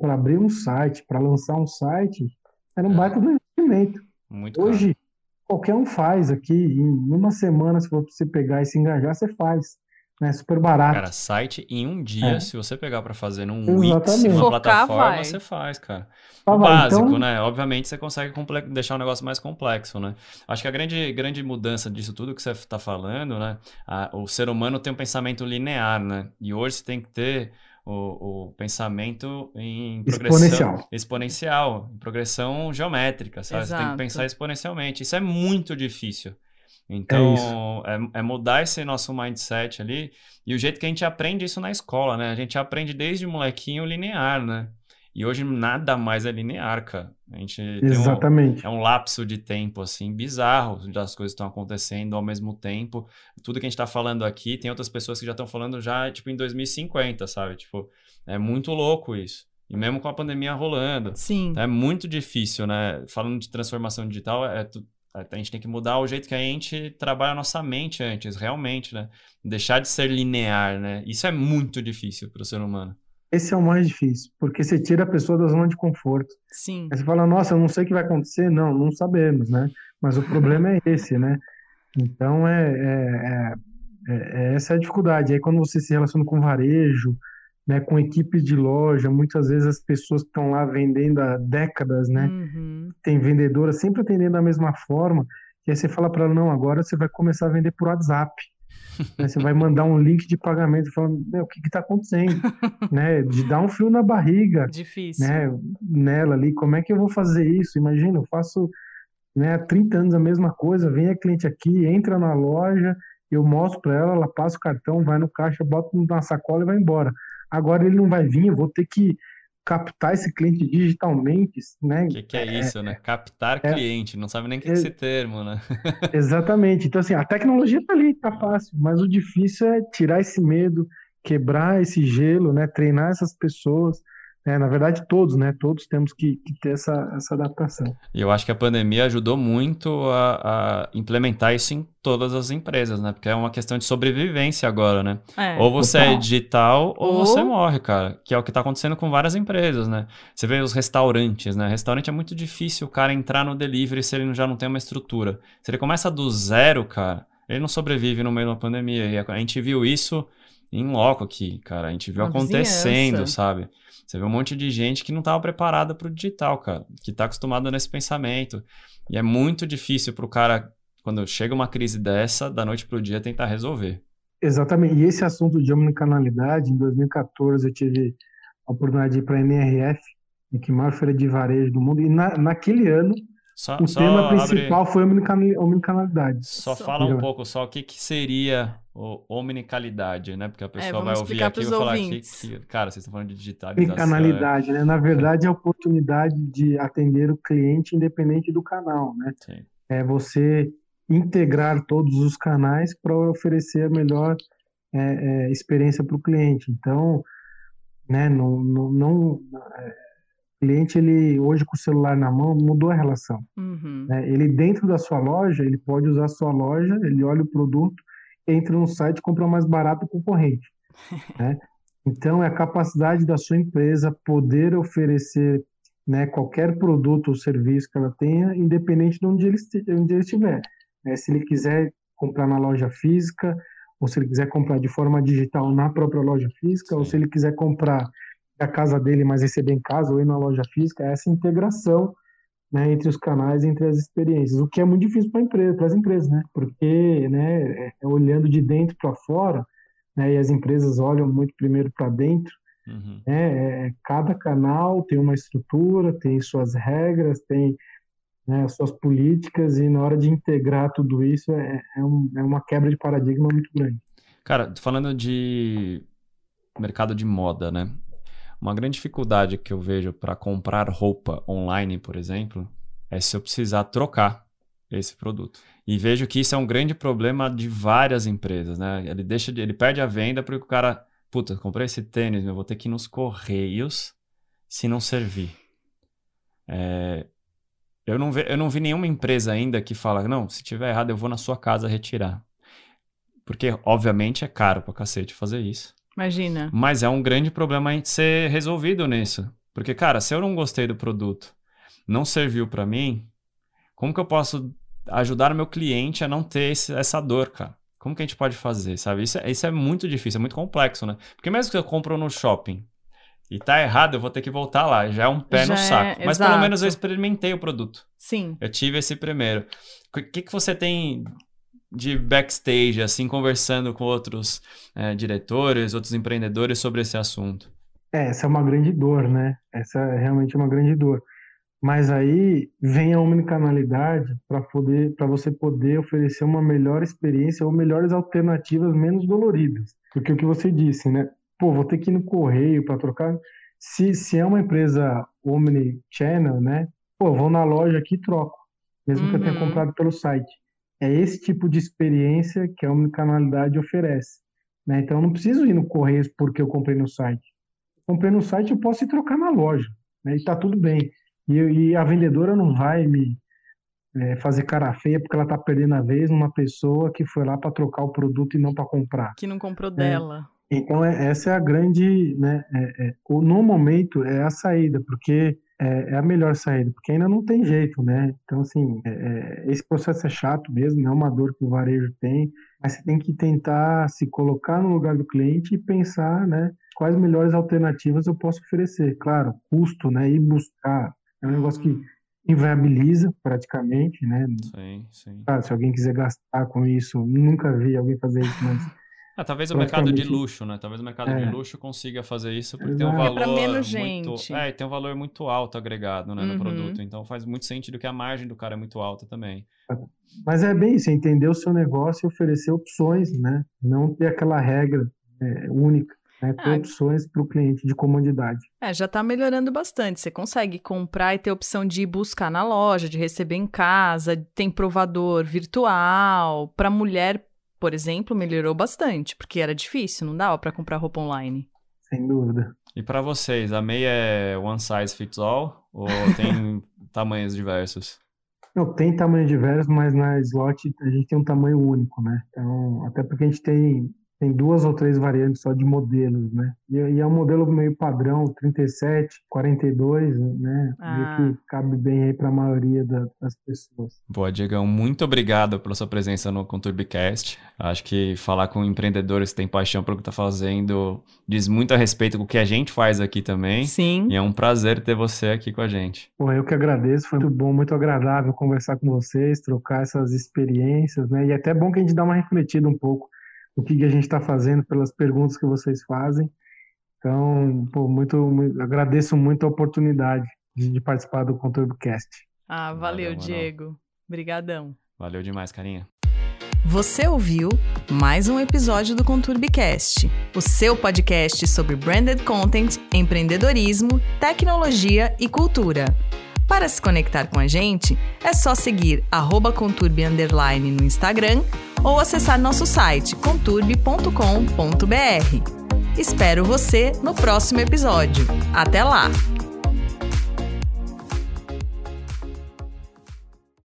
para abrir um site, para lançar um site, era um é. baita do investimento. Muito hoje, caro. qualquer um faz aqui, em uma semana, se for você pegar e se engajar, você faz. É super barato. Cara, site em um dia, é. se você pegar para fazer num Wix, uma Focar, plataforma, vai. você faz, cara. Ah, o básico, então... né? Obviamente você consegue deixar o negócio mais complexo, né? Acho que a grande, grande mudança disso tudo que você está falando, né? A, o ser humano tem um pensamento linear, né? E hoje você tem que ter o, o pensamento em progressão exponencial. exponencial, em progressão geométrica, sabe? Exato. Você tem que pensar exponencialmente. Isso é muito difícil. Então, é, é, é, mudar esse nosso mindset ali. E o jeito que a gente aprende isso na escola, né? A gente aprende desde molequinho linear, né? E hoje nada mais é linear, cara. A gente Exatamente. Um, é um lapso de tempo, assim, bizarro das coisas estão acontecendo ao mesmo tempo. Tudo que a gente está falando aqui, tem outras pessoas que já estão falando já, tipo, em 2050, sabe? Tipo, é muito louco isso. E mesmo com a pandemia rolando. Sim. É muito difícil, né? Falando de transformação digital, é, a gente tem que mudar o jeito que a gente trabalha a nossa mente antes, realmente, né? Deixar de ser linear, né? Isso é muito difícil para o ser humano. Esse é o mais difícil, porque você tira a pessoa da zona de conforto. Sim. Aí você fala, nossa, eu não sei o que vai acontecer. Não, não sabemos, né? Mas o problema é esse, né? Então, é, é, é, é essa é a dificuldade. Aí, quando você se relaciona com varejo, né, com equipes de loja, muitas vezes as pessoas que estão lá vendendo há décadas, né? Uhum. Tem vendedora sempre atendendo da mesma forma. E aí você fala para ela, não, agora você vai começar a vender por WhatsApp. Né? Você vai mandar um link de pagamento falando, o que está acontecendo? né? De dar um frio na barriga. Difícil. Né? Nela ali, como é que eu vou fazer isso? Imagina, eu faço né, há 30 anos a mesma coisa, vem a cliente aqui, entra na loja, eu mostro para ela, ela passa o cartão, vai no caixa, bota na sacola e vai embora. Agora ele não vai vir, eu vou ter que captar esse cliente digitalmente, né? O que, que, é isso, é, né? Captar é, cliente, não sabe nem o que é, esse termo, né? exatamente. Então, assim, a tecnologia tá ali, tá fácil, mas o difícil é tirar esse medo, quebrar esse gelo, né? Treinar essas pessoas, é, na verdade, todos, né? Todos temos que, que, ter essa, essa adaptação. E eu acho que a pandemia ajudou muito a, a, implementar isso em todas as empresas, né? Porque é uma questão de sobrevivência agora, né? É. Ou você é digital ou, ou, você morre, cara. Que é o que está acontecendo com várias empresas, né? Você vê os restaurantes, né? Restaurante é muito difícil o cara entrar no delivery se ele já não tem uma estrutura. Se ele começa do zero, cara, ele não sobrevive no meio da pandemia. E a gente viu isso em loco aqui, cara. A gente viu uma acontecendo, vizinhança. sabe? Você vê um monte de gente que não estava preparada para o digital, cara, que está acostumada nesse pensamento. E é muito difícil para o cara, quando chega uma crise dessa, da noite para o dia, tentar resolver. Exatamente. E esse assunto de omnicanalidade, em 2014 eu tive a oportunidade de ir para a NRF, que é a maior feira de varejo do mundo, e na, naquele ano só, o só tema principal abre... foi omnicanalidade. Só, só fala um pouco só o que, que seria o omnicalidade, né? Porque a é, pessoa é, vai ouvir aqui e vai falar que, que, cara, vocês estão falando de digitalização. Omnicanalidade, né? Na verdade, é a oportunidade de atender o cliente independente do canal, né? Sim. É você integrar todos os canais para oferecer a melhor é, é, experiência para o cliente. Então, né, não, não, não é, cliente ele hoje com o celular na mão mudou a relação. Uhum. Né? Ele dentro da sua loja ele pode usar a sua loja, ele olha o produto, entra no site e compra mais barato o concorrente. né? Então é a capacidade da sua empresa poder oferecer né, qualquer produto ou serviço que ela tenha, independente de onde ele, onde ele estiver. Né? Se ele quiser comprar na loja física, ou se ele quiser comprar de forma digital na própria loja física, Sim. ou se ele quiser comprar da casa dele, mas receber em casa ou ir na loja física, é essa integração né, entre os canais, entre as experiências, o que é muito difícil para empresa, as empresas, né? Porque, né, é, é olhando de dentro para fora, né, e as empresas olham muito primeiro para dentro, uhum. né, é, cada canal tem uma estrutura, tem suas regras, tem né, suas políticas, e na hora de integrar tudo isso é, é, um, é uma quebra de paradigma muito grande. Cara, falando de mercado de moda, né? Uma grande dificuldade que eu vejo para comprar roupa online, por exemplo, é se eu precisar trocar esse produto. E vejo que isso é um grande problema de várias empresas, né? Ele deixa de, ele perde a venda porque o cara, puta, comprei esse tênis, eu vou ter que ir nos correios se não servir. É, eu, não ve, eu não vi nenhuma empresa ainda que fala, não, se tiver errado eu vou na sua casa retirar. Porque, obviamente, é caro pra cacete fazer isso. Imagina. Mas é um grande problema a ser resolvido nisso. Porque, cara, se eu não gostei do produto, não serviu para mim, como que eu posso ajudar o meu cliente a não ter esse, essa dor, cara? Como que a gente pode fazer, sabe? Isso, é, isso é muito difícil, é muito complexo, né? Porque mesmo que eu compro no shopping e tá errado, eu vou ter que voltar lá. Já é um pé Já no saco. É, Mas exato. pelo menos eu experimentei o produto. Sim. Eu tive esse primeiro. O que, que você tem de backstage, assim, conversando com outros é, diretores, outros empreendedores sobre esse assunto? É, essa é uma grande dor, né? Essa é realmente uma grande dor. Mas aí vem a omnicanalidade para poder, para você poder oferecer uma melhor experiência ou melhores alternativas menos doloridas. Porque o que você disse, né? Pô, vou ter que ir no correio para trocar. Se, se é uma empresa omnichannel, né? Pô, vou na loja aqui e troco, mesmo que eu tenha Uhum. comprado pelo site. É esse tipo de experiência que a omnicanalidade oferece, né? Então eu não preciso ir no Correios porque eu comprei no site. Comprei no site, eu posso ir trocar na loja, né? E tá tudo bem. E, e a vendedora não vai me é, fazer cara feia porque ela tá perdendo a vez numa pessoa que foi lá para trocar o produto e não para comprar. Que não comprou dela. Então, é- essa é a grande, né, é- é- no momento, é a saída, porque é, é a melhor saída, porque ainda não tem jeito, né? Então, assim, é- é, esse processo é chato mesmo, é uma dor que o varejo tem, mas você tem que tentar se colocar no lugar do cliente e pensar, né, quais melhores alternativas eu posso oferecer. Claro, custo, né, e buscar, é um negócio que Hum. inviabiliza praticamente, né? Sim, sim. Claro, se alguém quiser gastar com isso, nunca vi alguém fazer isso, mas Ah, talvez o mercado de luxo, né? Talvez o mercado É. de luxo consiga fazer isso porque tem um Exato. valor É menos muito, gente. é, e tem um valor muito alto agregado, né, Uhum. no produto. Então faz muito sentido que a margem do cara é muito alta também. Mas é bem isso, é entender o seu negócio e oferecer opções, né? Não ter aquela regra é, única, né? Ter Ah. opções para o cliente de comodidade. É, já tá melhorando bastante. Você consegue comprar e ter a opção de ir buscar na loja, de receber em casa, tem provador virtual. Pra mulher, por exemplo, melhorou bastante, porque era difícil, não dava pra comprar roupa online. Sem dúvida. E pra vocês, a meia é one size fits all ou tem tamanhos diversos? Não, tem tamanho diverso, mas na slot a gente tem um tamanho único, né? Então, até porque a gente tem, tem duas ou três variantes só de modelos, né? E, e é um modelo meio padrão, 37, 42, né? Ah. Meio que cabe bem aí para a maioria da- das pessoas. Boa, Diegão, muito obrigado pela sua presença no Conturbicast. Acho que falar com empreendedores que têm paixão pelo que está fazendo diz muito a respeito do que a gente faz aqui também. Sim. E é um prazer ter você aqui com a gente. Pô, eu que agradeço, foi muito bom, muito agradável conversar com vocês, trocar essas experiências, né? E é até bom que a gente dá uma refletida um pouco no que que a gente está fazendo pelas perguntas que vocês fazem. Então, pô, muito, muito- agradeço muito a oportunidade de, de participar do Conturbcast. Ah, Valeu, valeu. Diego. Obrigadão. Valeu demais, carinha. Você ouviu mais um episódio do Conturbicast, o seu podcast sobre branded content, empreendedorismo, tecnologia e cultura. Para se conectar com a gente, é só seguir arroba underline no Instagram ou acessar nosso site conturbi.com.br. Espero você no próximo episódio. Até lá!